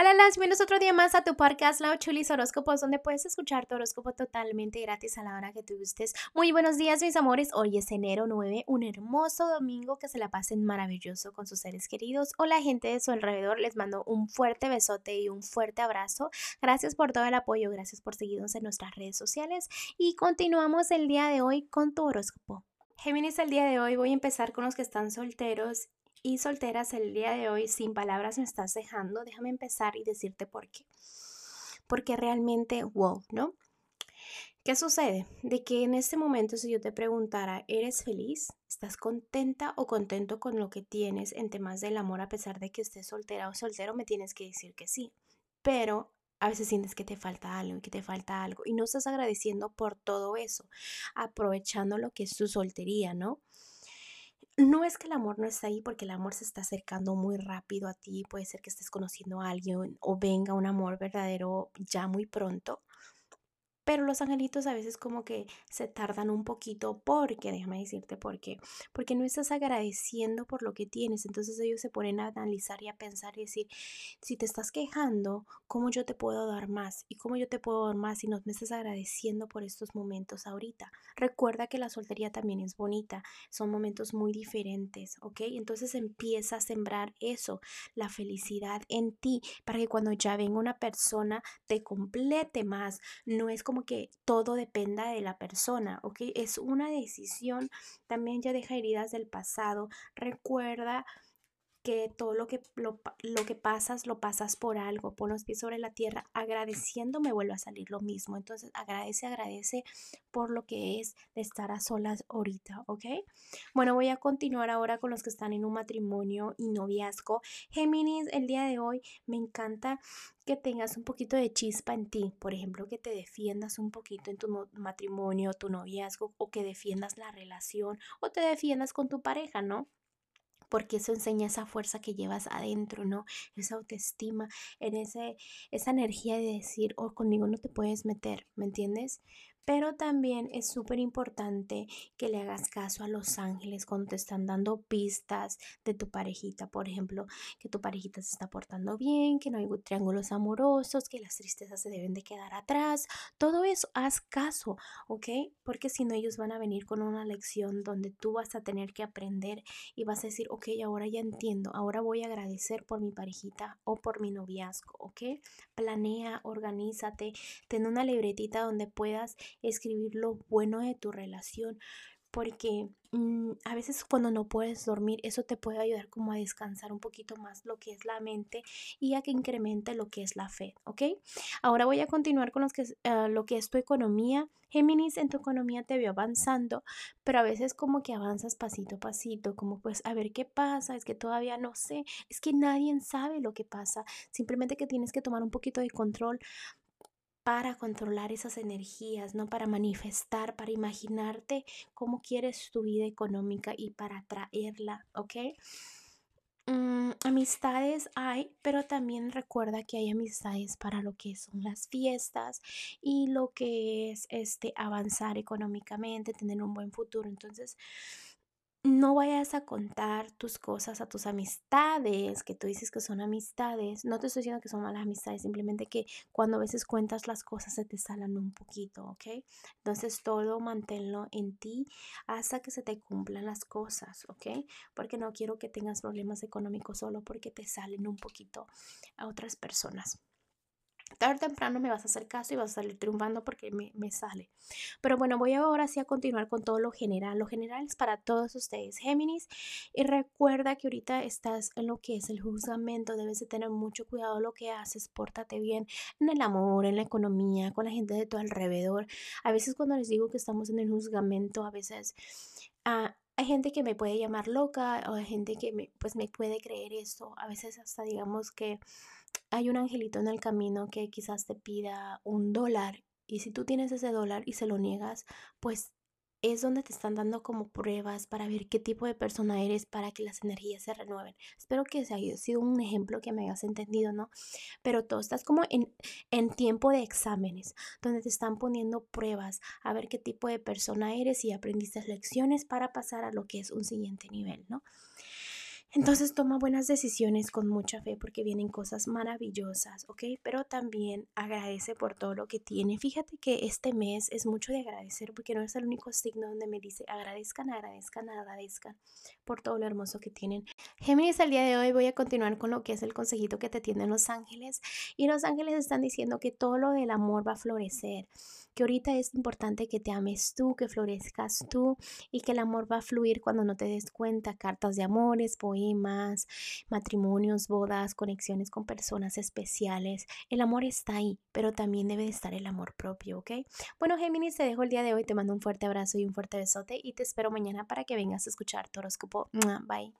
Hola, las bienvenidos otro día más a tu podcast Lao Chulis Horóscopos, donde puedes escuchar tu horóscopo totalmente gratis a la hora que tú gustes. Muy buenos días, mis amores. Hoy es enero 9, un hermoso domingo que se la pasen maravilloso con sus seres queridos o la gente de su alrededor. Les mando un fuerte besote y un fuerte abrazo. Gracias por todo el apoyo, gracias por seguirnos en nuestras redes sociales y continuamos el día de hoy con tu horóscopo. Géminis, el día de hoy voy a empezar con los que están solteros y solteras el día de hoy sin palabras me estás dejando, déjame empezar y decirte por qué. Porque realmente, wow, ¿no? ¿Qué sucede? De que en este momento si yo te preguntara, ¿eres feliz? ¿Estás contenta o contento con lo que tienes en temas del amor a pesar de que estés soltera o soltero? Me tienes que decir que sí. Pero a veces sientes que te falta algo y que te falta algo y no estás agradeciendo por todo eso, aprovechando lo que es tu soltería, ¿no? No es que el amor no está ahí porque el amor se está acercando muy rápido a ti, puede ser que estés conociendo a alguien o venga un amor verdadero ya muy pronto, pero los angelitos a veces como que se tardan un poquito porque, déjame decirte por qué, porque no estás agradeciendo por lo que tienes. Entonces ellos se ponen a analizar y a pensar y decir, si te estás quejando, ¿cómo yo te puedo dar más? ¿Y cómo yo te puedo dar más si no me estás agradeciendo por estos momentos ahorita? Recuerda que la soltería también es bonita, son momentos muy diferentes, ¿ok? Entonces empieza a sembrar eso, la felicidad en ti, para que cuando ya venga una persona te complete más. No es como que todo dependa de la persona, ¿ok? Es una decisión, también ya deja heridas del pasado, recuerda que todo lo que, lo, que pasas, lo pasas por algo. Pon los pies sobre la tierra, agradeciendo me vuelve a salir lo mismo. Entonces, agradece, agradece por lo que es de estar a solas ahorita, ¿ok? Bueno, voy a continuar ahora con los que están en un matrimonio y noviazgo. Géminis, el día de hoy me encanta que tengas un poquito de chispa en ti, por ejemplo, que te defiendas un poquito en tu matrimonio, tu noviazgo, o que defiendas la relación, o te defiendas con tu pareja, ¿no? Porque eso enseña esa fuerza que llevas adentro, ¿no? Esa autoestima, en ese, esa energía de decir, oh, conmigo no te puedes meter, ¿me entiendes? Pero también es súper importante que le hagas caso a los ángeles cuando te están dando pistas de tu parejita. Por ejemplo, que tu parejita se está portando bien, que no hay triángulos amorosos, que las tristezas se deben de quedar atrás. Todo eso, haz caso, ¿ok? Porque si no, ellos van a venir con una lección donde tú vas a tener que aprender y vas a decir, ok, ahora ya entiendo, ahora voy a agradecer por mi parejita o por mi noviazgo, ¿ok? Planea, organízate, ten una libretita donde puedas escribir lo bueno de tu relación, porque mm, a veces cuando no puedes dormir, eso te puede ayudar como a descansar un poquito más lo que es la mente y a que incremente lo que es la fe, ¿ok? Ahora voy a continuar con los que, uh, lo que es tu economía. Géminis, en tu economía te veo avanzando, pero a veces como que avanzas pasito a pasito, como pues a ver qué pasa, es que todavía no sé, es que nadie sabe lo que pasa, simplemente que tienes que tomar un poquito de control para controlar esas energías, ¿no? Para manifestar, para imaginarte cómo quieres tu vida económica y para atraerla, ¿ok? Mm, amistades hay, pero también recuerda que hay amistades para lo que son las fiestas y lo que es este avanzar económicamente, tener un buen futuro. Entonces, no vayas a contar tus cosas a tus amistades, que tú dices que son amistades. No te estoy diciendo que son malas amistades, simplemente que cuando a veces cuentas las cosas se te salen un poquito, ¿ok? Entonces todo manténlo en ti hasta que se te cumplan las cosas, ¿ok? Porque no quiero que tengas problemas económicos solo porque te salen un poquito a otras personas tarde o temprano me vas a hacer caso y vas a salir triunfando porque me, me, sale. Pero bueno, voy ahora sí a continuar con todo lo general. Lo general es para todos ustedes, Géminis. Y recuerda que ahorita estás en lo que es el juzgamento. Debes de tener mucho cuidado lo que haces. Pórtate bien en el amor, en la economía, con la gente de tu alrededor. A veces cuando les digo que estamos en el juzgamento, a veces... Uh, hay gente que me puede llamar loca o hay gente que me, pues me puede creer esto. A veces hasta digamos que hay un angelito en el camino que quizás te pida un dólar y si tú tienes ese dólar y se lo niegas, pues es donde te están dando como pruebas para ver qué tipo de persona eres para que las energías se renueven. Espero que se haya sido un ejemplo que me hayas entendido, ¿no? Pero todo estás como en, en tiempo de exámenes, donde te están poniendo pruebas a ver qué tipo de persona eres y aprendiste lecciones para pasar a lo que es un siguiente nivel, ¿no? Entonces toma buenas decisiones con mucha fe porque vienen cosas maravillosas, ¿ok? Pero también agradece por todo lo que tiene. Fíjate que este mes es mucho de agradecer porque no es el único signo donde me dice agradezcan, agradezcan, agradezcan por todo lo hermoso que tienen. Géminis, el día de hoy voy a continuar con lo que es el consejito que te tienen los ángeles. Y los ángeles están diciendo que todo lo del amor va a florecer que ahorita es importante que te ames tú, que florezcas tú y que el amor va a fluir cuando no te des cuenta. Cartas de amores, matrimonios, bodas, conexiones con personas especiales. El amor está ahí, pero también debe de estar el amor propio, ¿ok? Bueno, Géminis, te dejo el día de hoy. Te mando un fuerte abrazo y un fuerte besote y te espero mañana para que vengas a escuchar tu horóscopo. Bye.